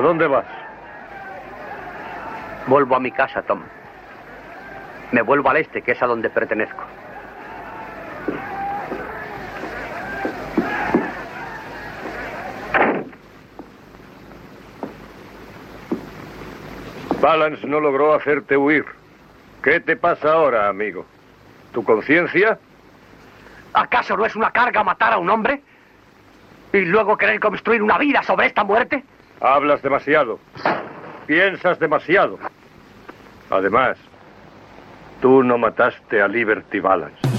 ¿A dónde vas? Vuelvo a mi casa, Tom. Me vuelvo al este, que es a donde pertenezco. Balance no logró hacerte huir. ¿Qué te pasa ahora, amigo? ¿Tu conciencia? ¿Acaso no es una carga matar a un hombre? ¿Y luego querer construir una vida sobre esta muerte? Hablas demasiado. Piensas demasiado. Además, tú no mataste a Liberty Balance.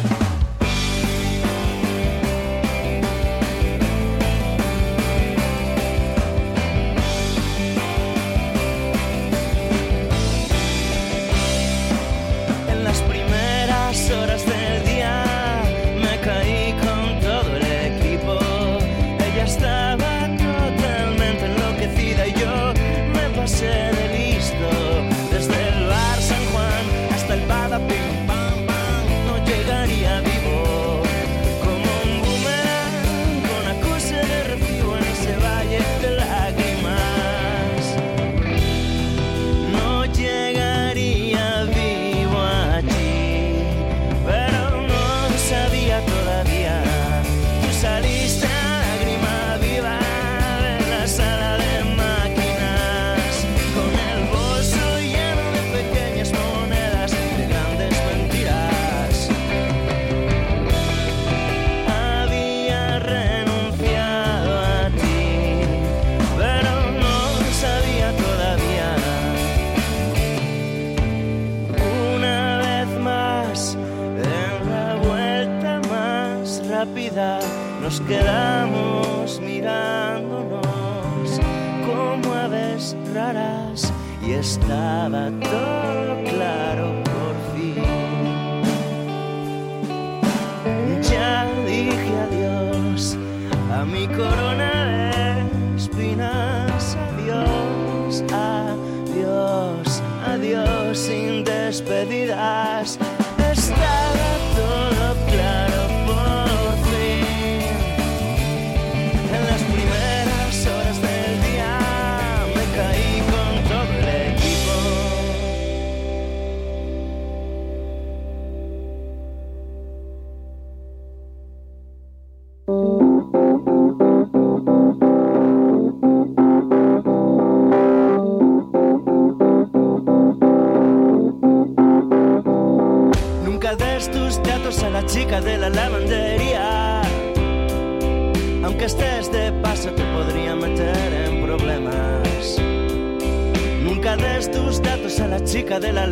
nos quedamos mirándonos como aves raras y estaba todo claro por fin. Ya dije adiós a mi corona de espinas, adiós, adiós, adiós sin despedidas. Satisfacción.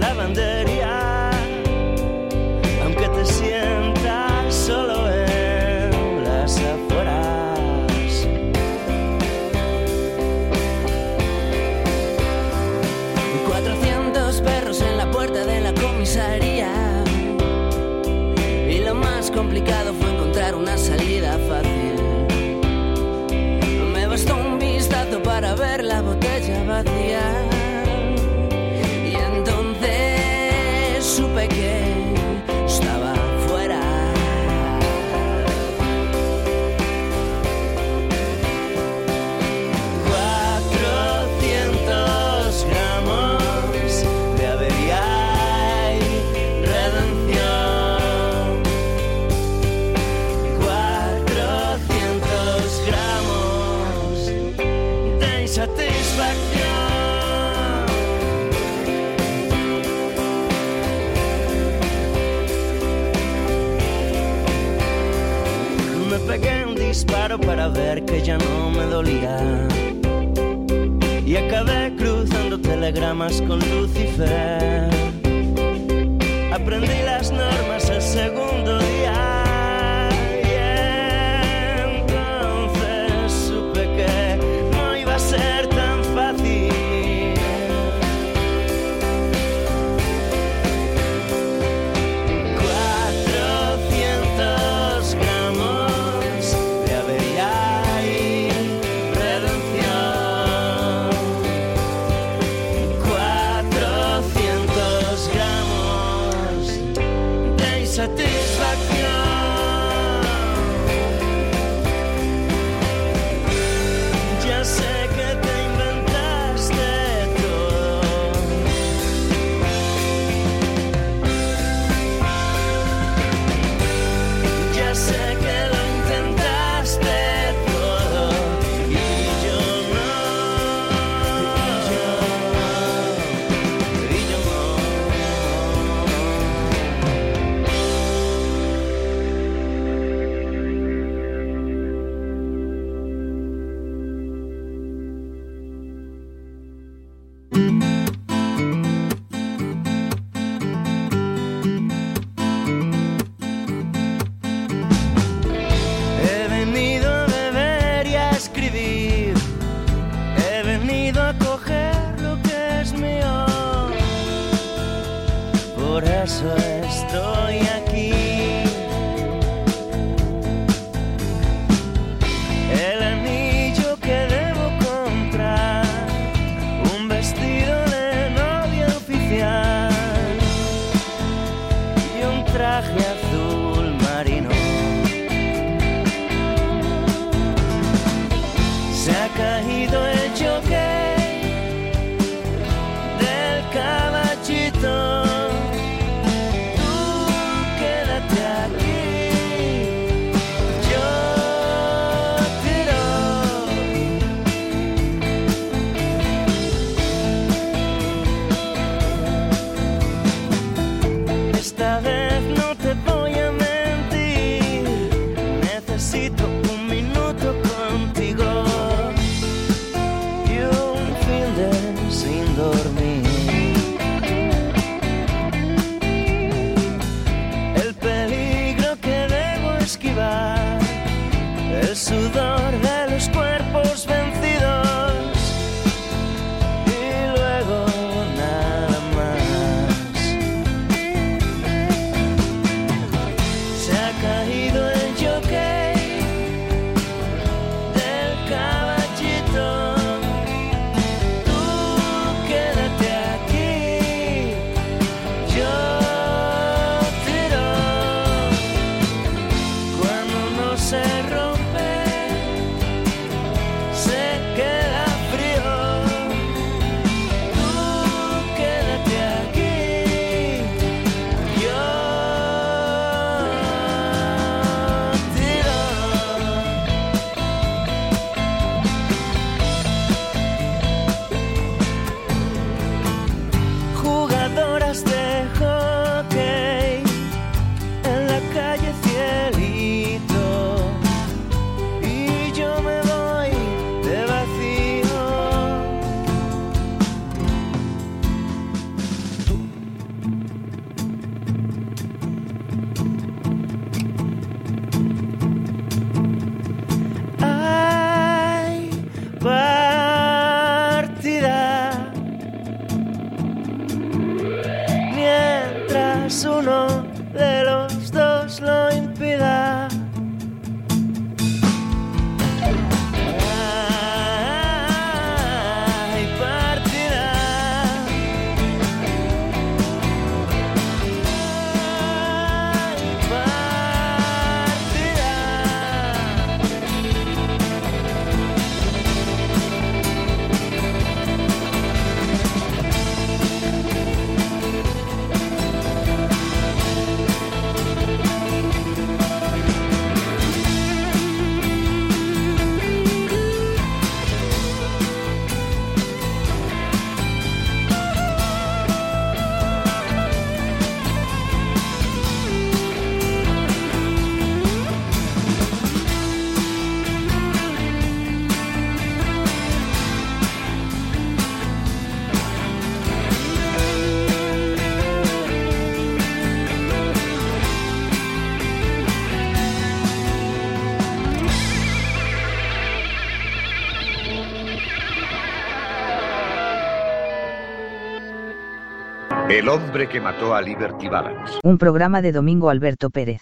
El hombre que mató a Liberty Balance. Un programa de Domingo Alberto Pérez.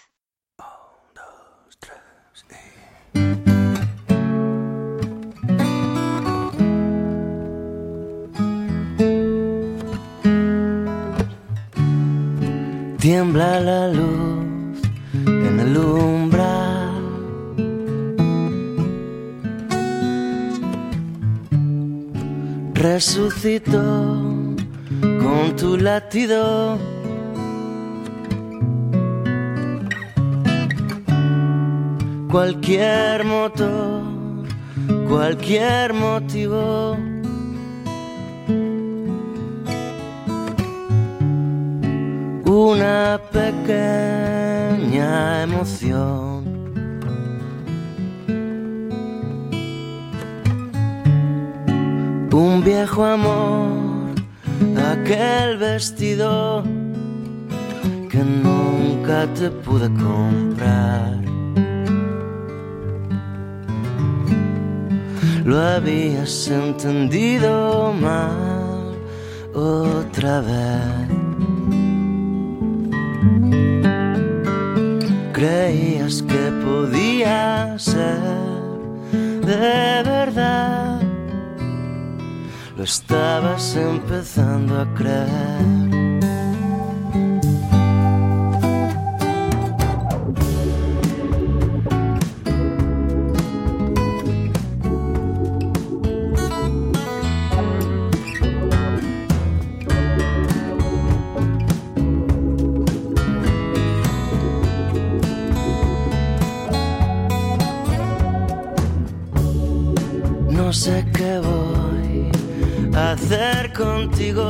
Tiembla la luz en el umbral. Resucitó con tu latido. Cualquier motor, cualquier motivo. Una pequeña emoción. Un viejo amor aquel vestido que nunca te pude comprar. Lo habías entendido mal otra vez. Creías que podía ser de verdad estabas empezando a creer. contigo.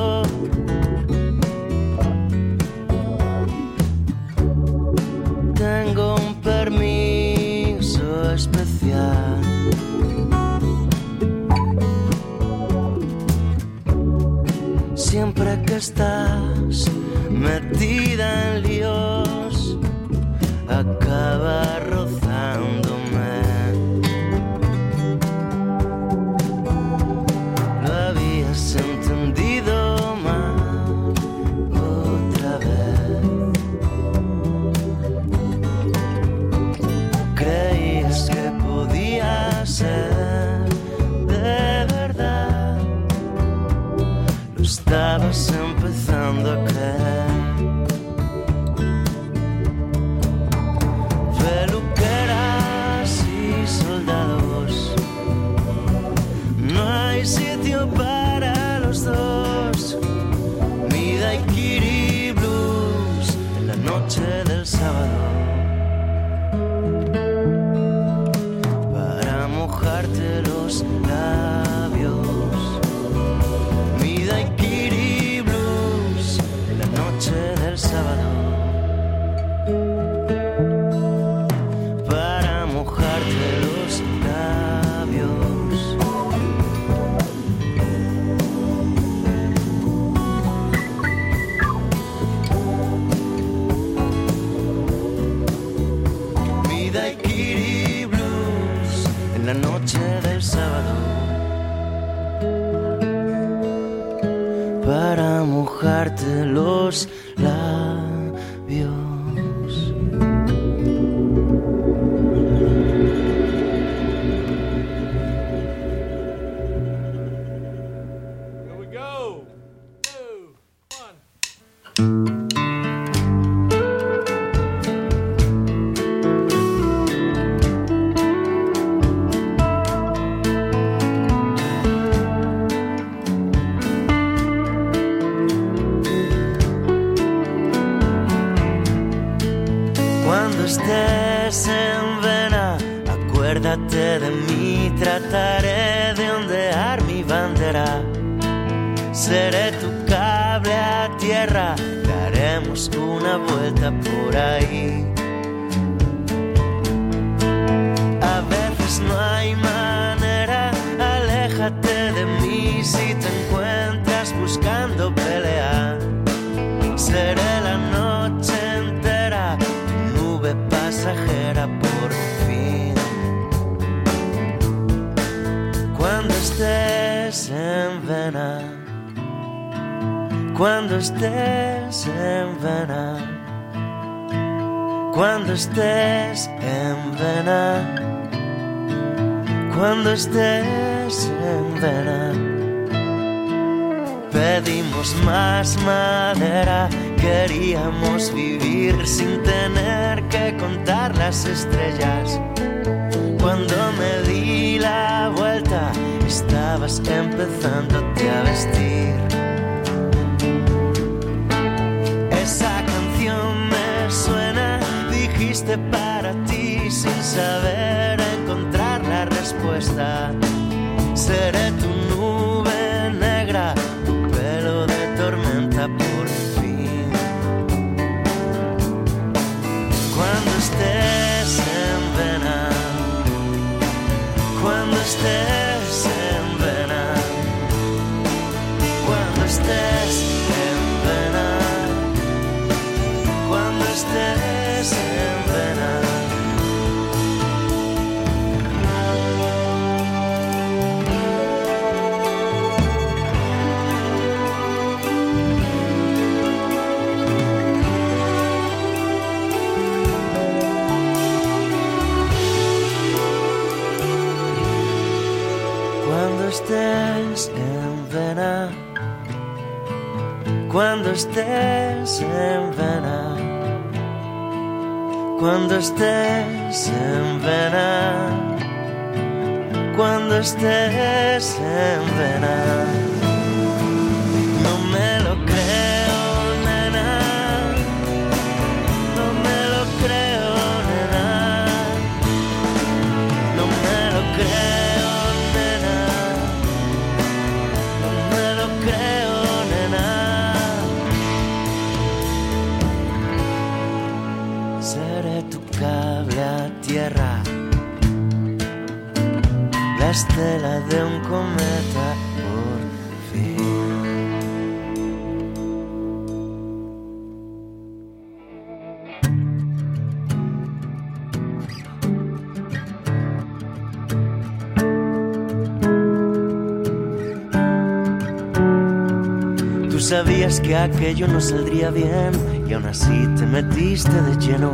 en vena, cuando estés en vena, pedimos más madera, queríamos vivir sin tener que contar las estrellas. Cuando me di la vuelta, estabas empezándote a vestir. Esa canción me suena, dijiste sin saber encontrar la respuesta, seré tu cuando estés en vena, cuando estés en vena, cuando estés en vena. Sabías que aquello no saldría bien y aún así te metiste de lleno.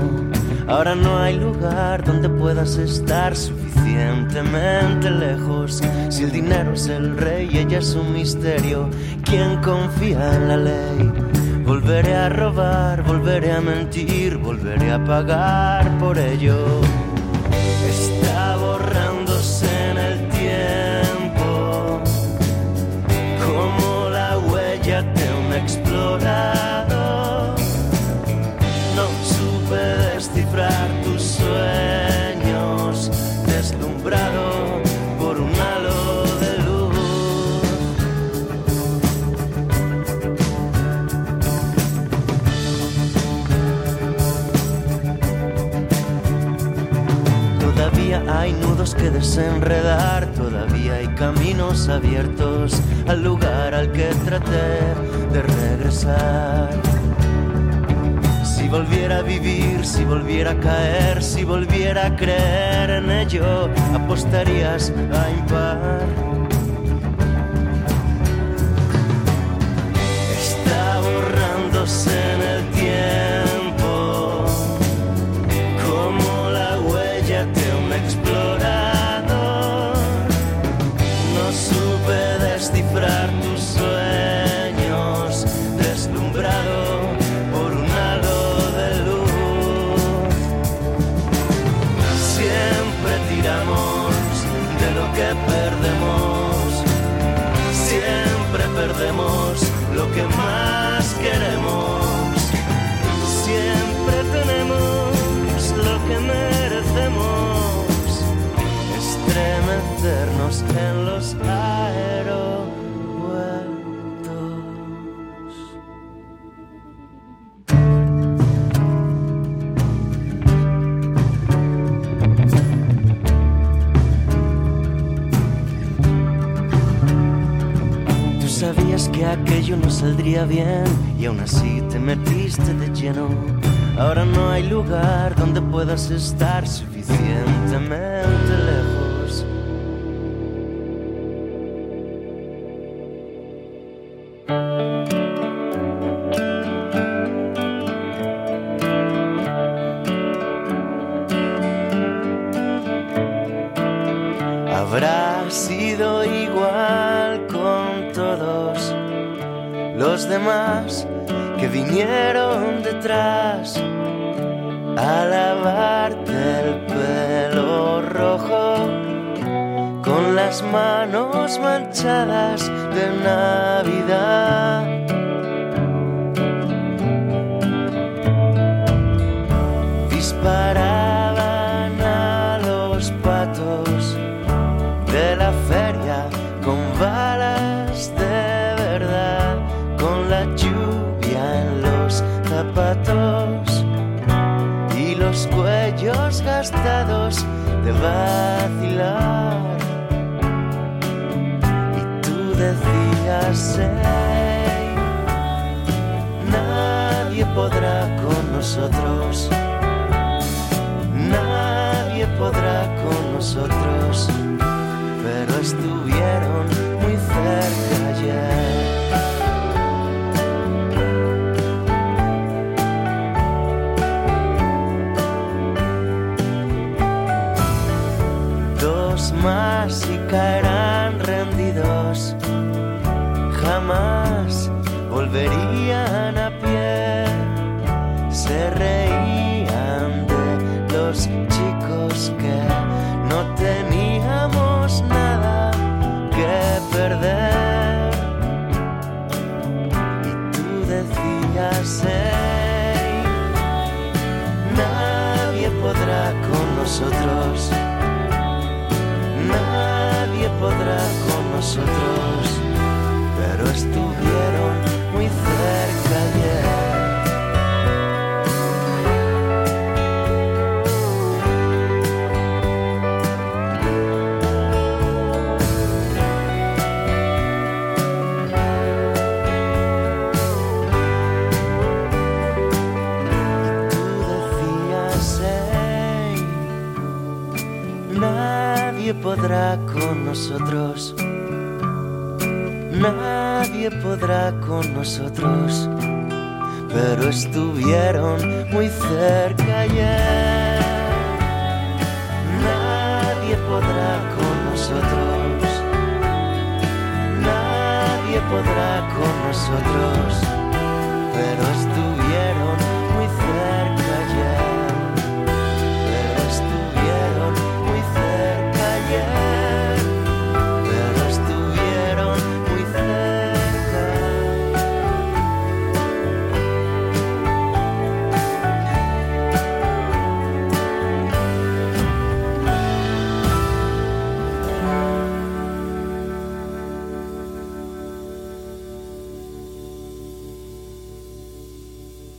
Ahora no hay lugar donde puedas estar suficientemente lejos. Si el dinero es el rey y ella es un misterio, ¿quién confía en la ley? Volveré a robar, volveré a mentir, volveré a pagar por ello. Desenredar, todavía hay caminos abiertos al lugar al que traté de regresar. Si volviera a vivir, si volviera a caer, si volviera a creer en ello, apostarías a impar. Gastados de vacilar. Y tú decías, "Ey, nadie podrá con nosotros. Nadie podrá con nosotros, pero estuvieron Nadie podrá con nosotros. Pero estuvieron muy cerca ayer. Nadie podrá con nosotros. Nadie podrá con nosotros. Pero estuvieron muy cerca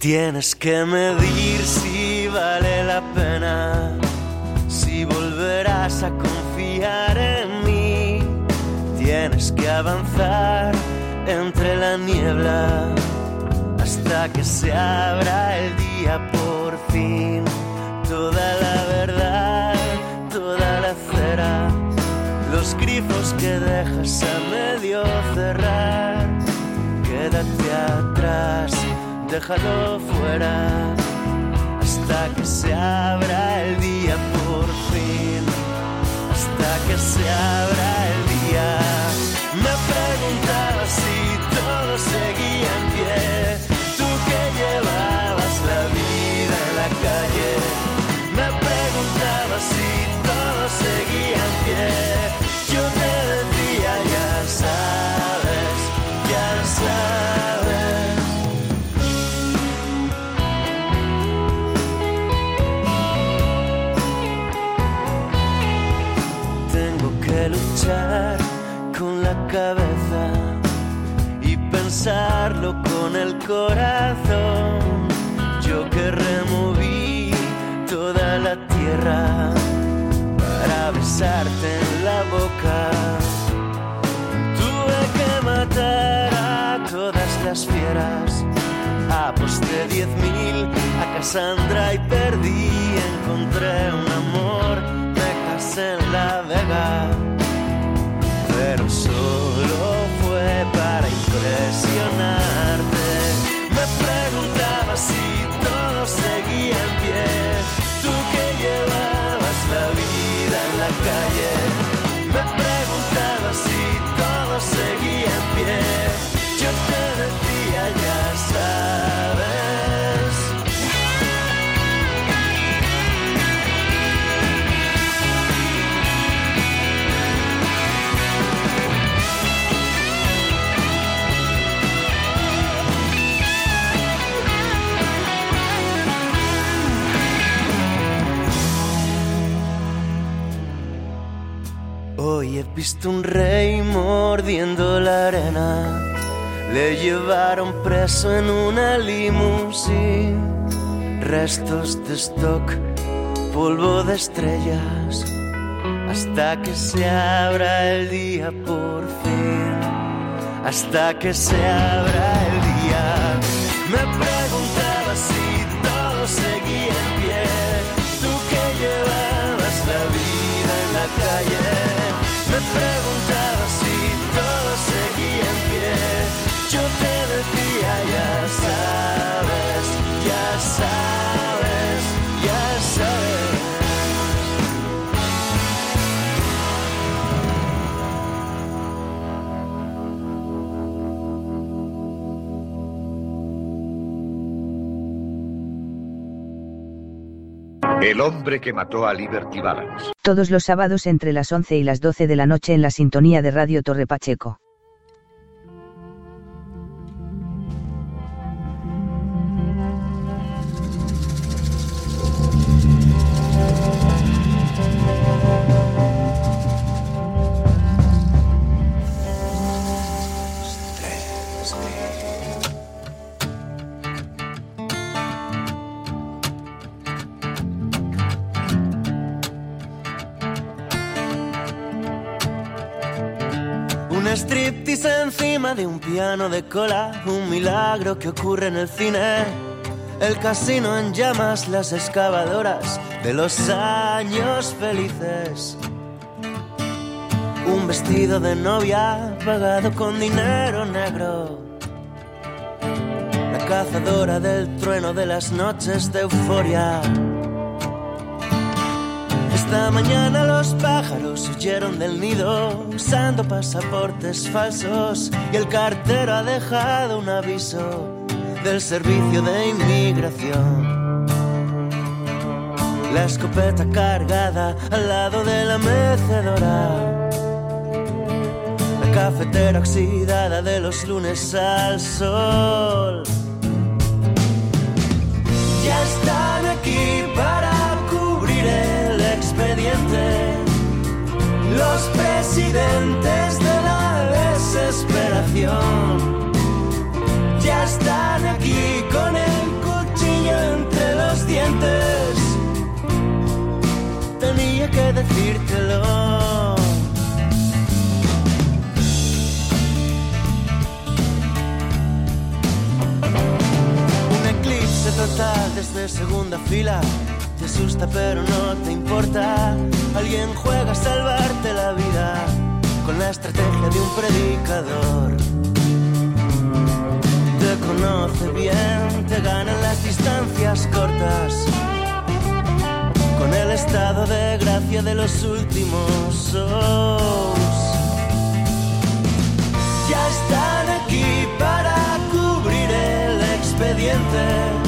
Tienes que medir si vale la pena, si volverás a confiar en mí. Tienes que avanzar entre la niebla hasta que se abra el día por fin. Toda la verdad, toda la cera, los grifos que dejas a medio cerrar. Quédate atrás, déjalo fuera, hasta que se abra el día por fin, hasta que se abra el día. El corazón. Yo que removí toda la tierra para besarte en la boca. Tuve que matar a todas las fieras. Aposté diez mil a Cassandra y perdí. Encontré un amor, me casé en la vega. Pero solo fue para impresionarte. Visto un rey mordiendo la arena. Le llevaron preso en una limusina. Restos de stock, polvo de estrellas. Hasta que se abra el día por fin. Hasta que se abra el día. Me preguntaba si todo seguía en pie. Tú que llevabas la vida en la calle. yo te decía, ya sabes, ya sabes, ya sabes. El hombre que mató a Liberty Balance. Todos los sábados entre las 11 y las 12 de la noche en la sintonía de Radio Torre Pacheco. De un piano de cola, un milagro que ocurre en el cine. El casino en llamas, las excavadoras de los años felices. Un vestido de novia pagado con dinero negro. La cazadora del trueno de las noches de euforia. Esta mañana los pájaros huyeron del nido usando pasaportes falsos y el cartero ha dejado un aviso del servicio de inmigración. La escopeta cargada al lado de la mecedora. La cafetera oxidada de los lunes al sol. Ya están aquí Los presidentes de la desesperación ya están aquí con el cuchillo entre los dientes. Tenía que decírtelo. Un eclipse total desde segunda fila. Asusta pero no te importa. Alguien juega a salvarte la vida con la estrategia de un predicador. Te conoce bien, te ganan las distancias cortas. Con el estado de gracia de los últimos shows. Ya están aquí para cubrir el expediente.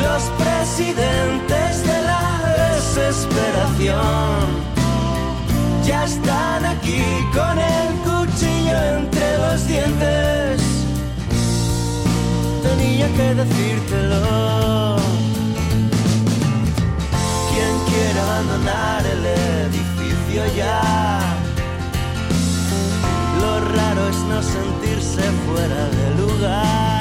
Los presidentes de la desesperación ya están aquí con el cuchillo entre los dientes. Tenía que decírtelo. ¿Quién quiere abandonar el edificio ya? Lo raro es no sentirse fuera de lugar.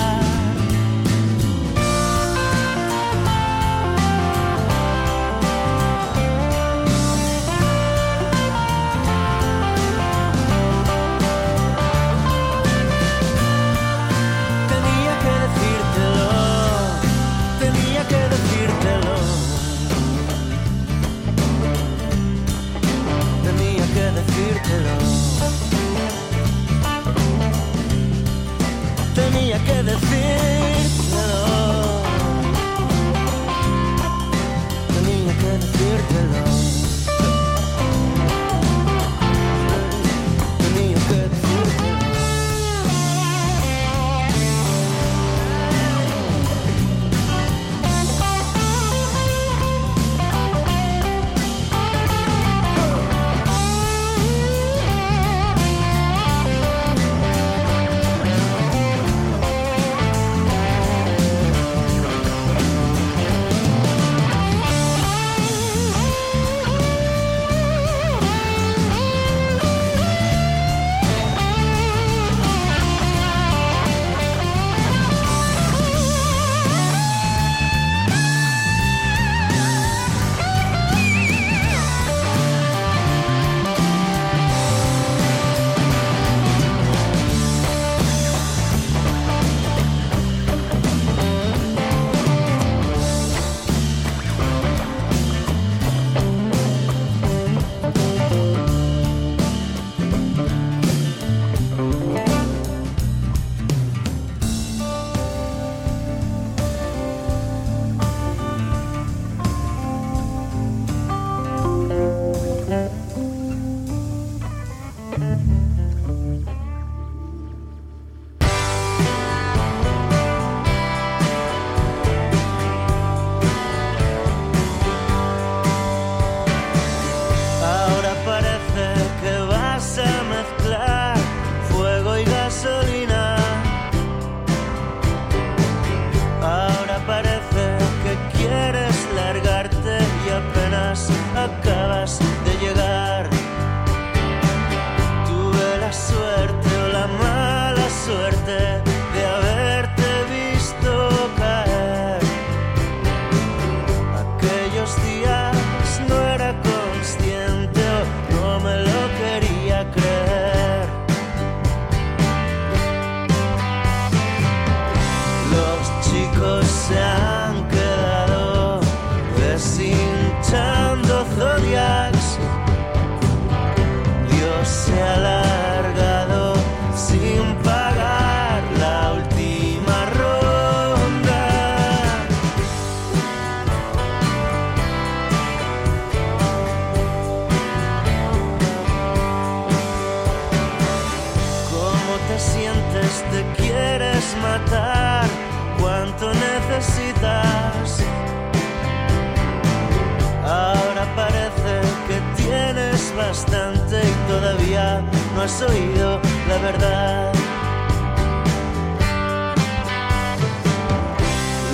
has oído la verdad.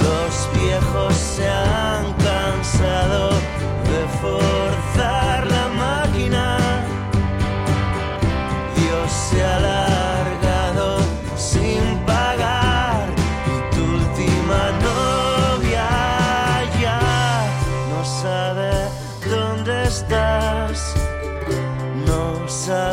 Los viejos se han cansado de forzar la máquina. Dios se ha alargado sin pagar y tu última novia ya no sabe dónde estás. No sabe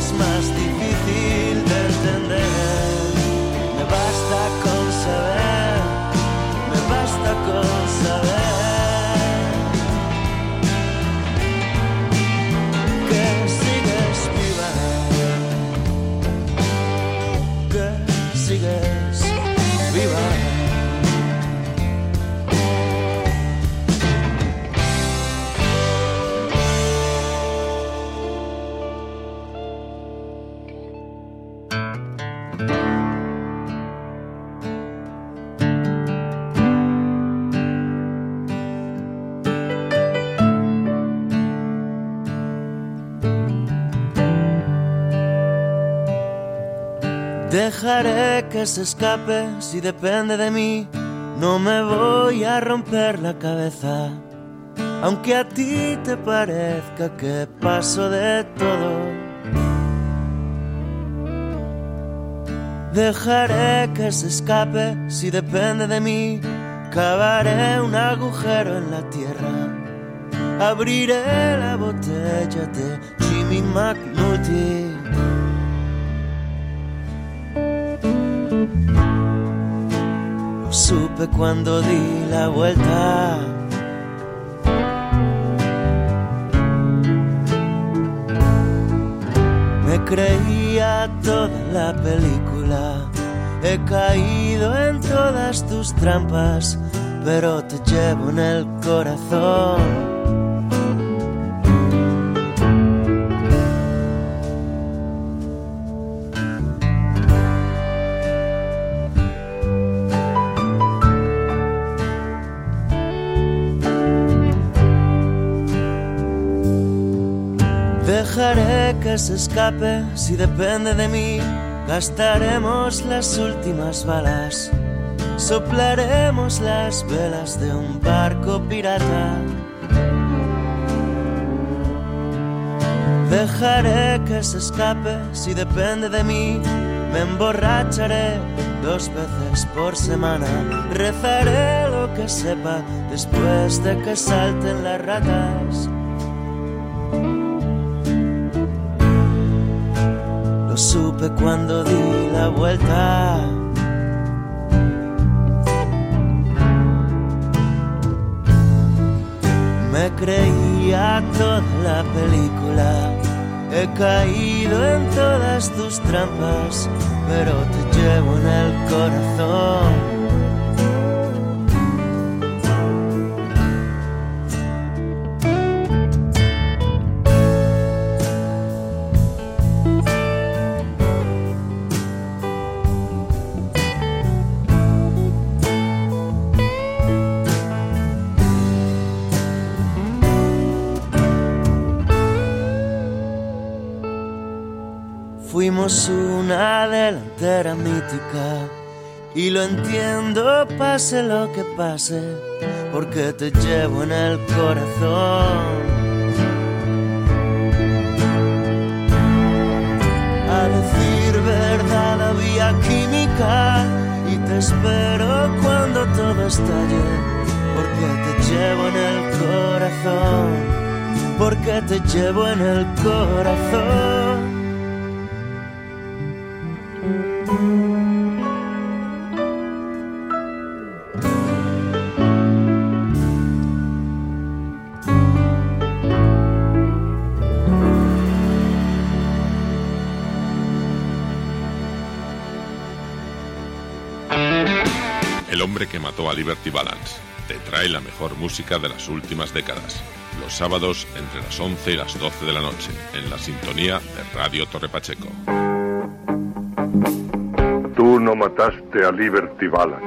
es más. dejaré que se escape si depende de mí. No me voy a romper la cabeza, aunque a ti te parezca que paso de todo. Dejaré que se escape si depende de mí. Cavaré un agujero en la tierra. Abriré la botella de Jimmy McNulty. supe cuando di la vuelta. Me creía toda la película, he caído en todas tus trampas, pero te llevo en el corazón. dejaré que se escape si depende de mí. Gastaremos las últimas balas, soplaremos las velas de un barco pirata. Dejaré que se escape si depende de mí. Me emborracharé dos veces por semana. Rezaré lo que sepa después de que salten las ratas. Supe cuando di la vuelta. Me creía toda la película. He caído en todas tus trampas, pero te llevo en el corazón. Delantera mítica y lo entiendo pase lo que pase porque te llevo en el corazón. A decir verdad había química y te espero cuando todo estalle porque te llevo en el corazón, porque te llevo en el corazón. Liberty Balance te trae la mejor música de las últimas décadas. Los sábados entre las 11 y las 12 de la noche en la sintonía de Radio Torre Pacheco. Tú no mataste a Liberty Balance.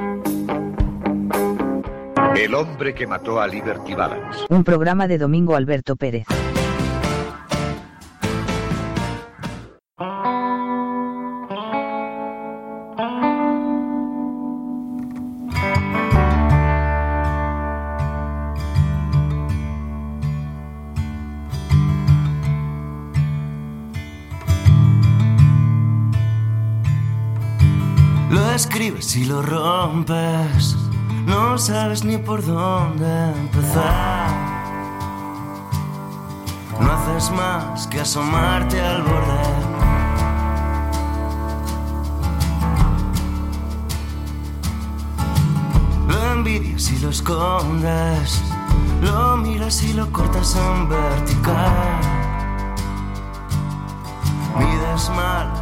El hombre que mató a Liberty Balance. Un programa de Domingo Alberto Pérez. No sabes ni por dónde empezar. No haces más que asomarte al borde. Lo envidias y lo escondes, lo miras y lo cortas en vertical. Mides mal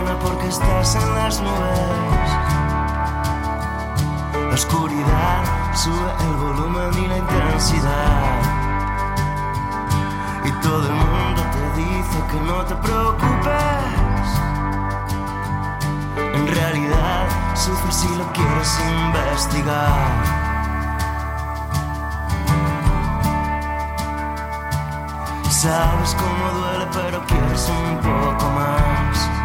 porque estás en las nubes. La oscuridad sube el volumen y la intensidad. Y todo el mundo te dice que no te preocupes. En realidad, sufre si lo quieres investigar. Sabes cómo duele, pero quieres un poco más.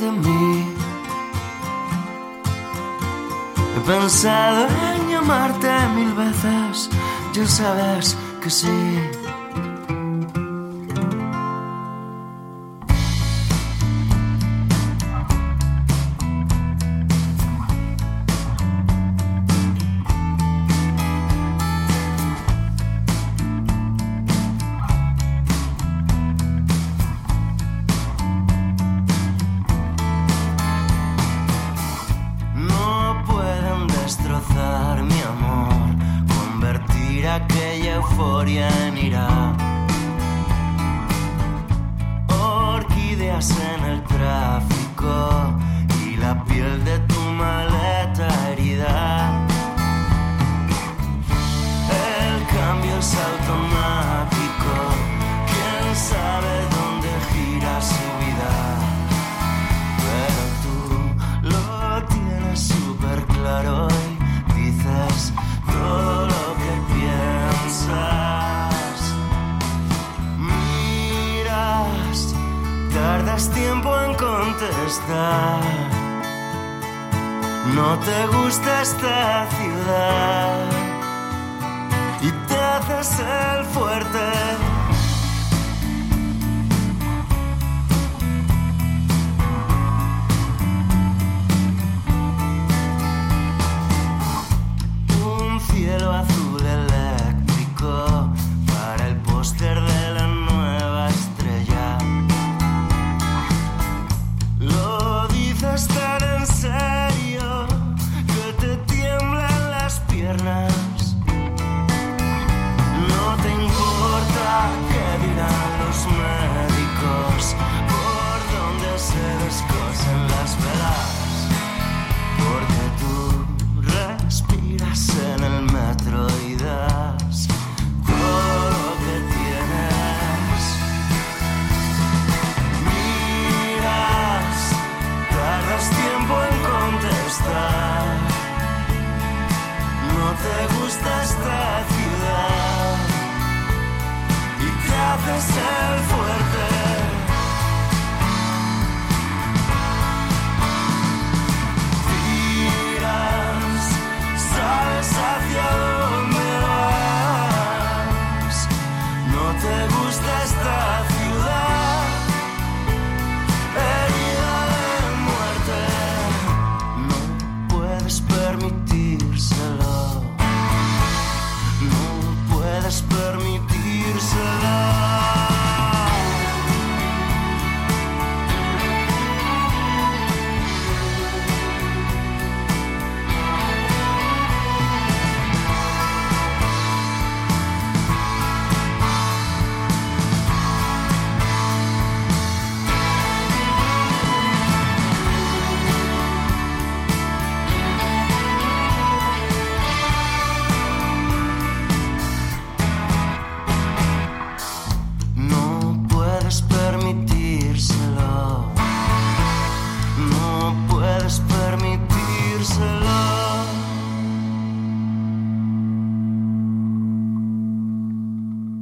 de mí. He pensado en llamarte mil veces, ya sabes que sí.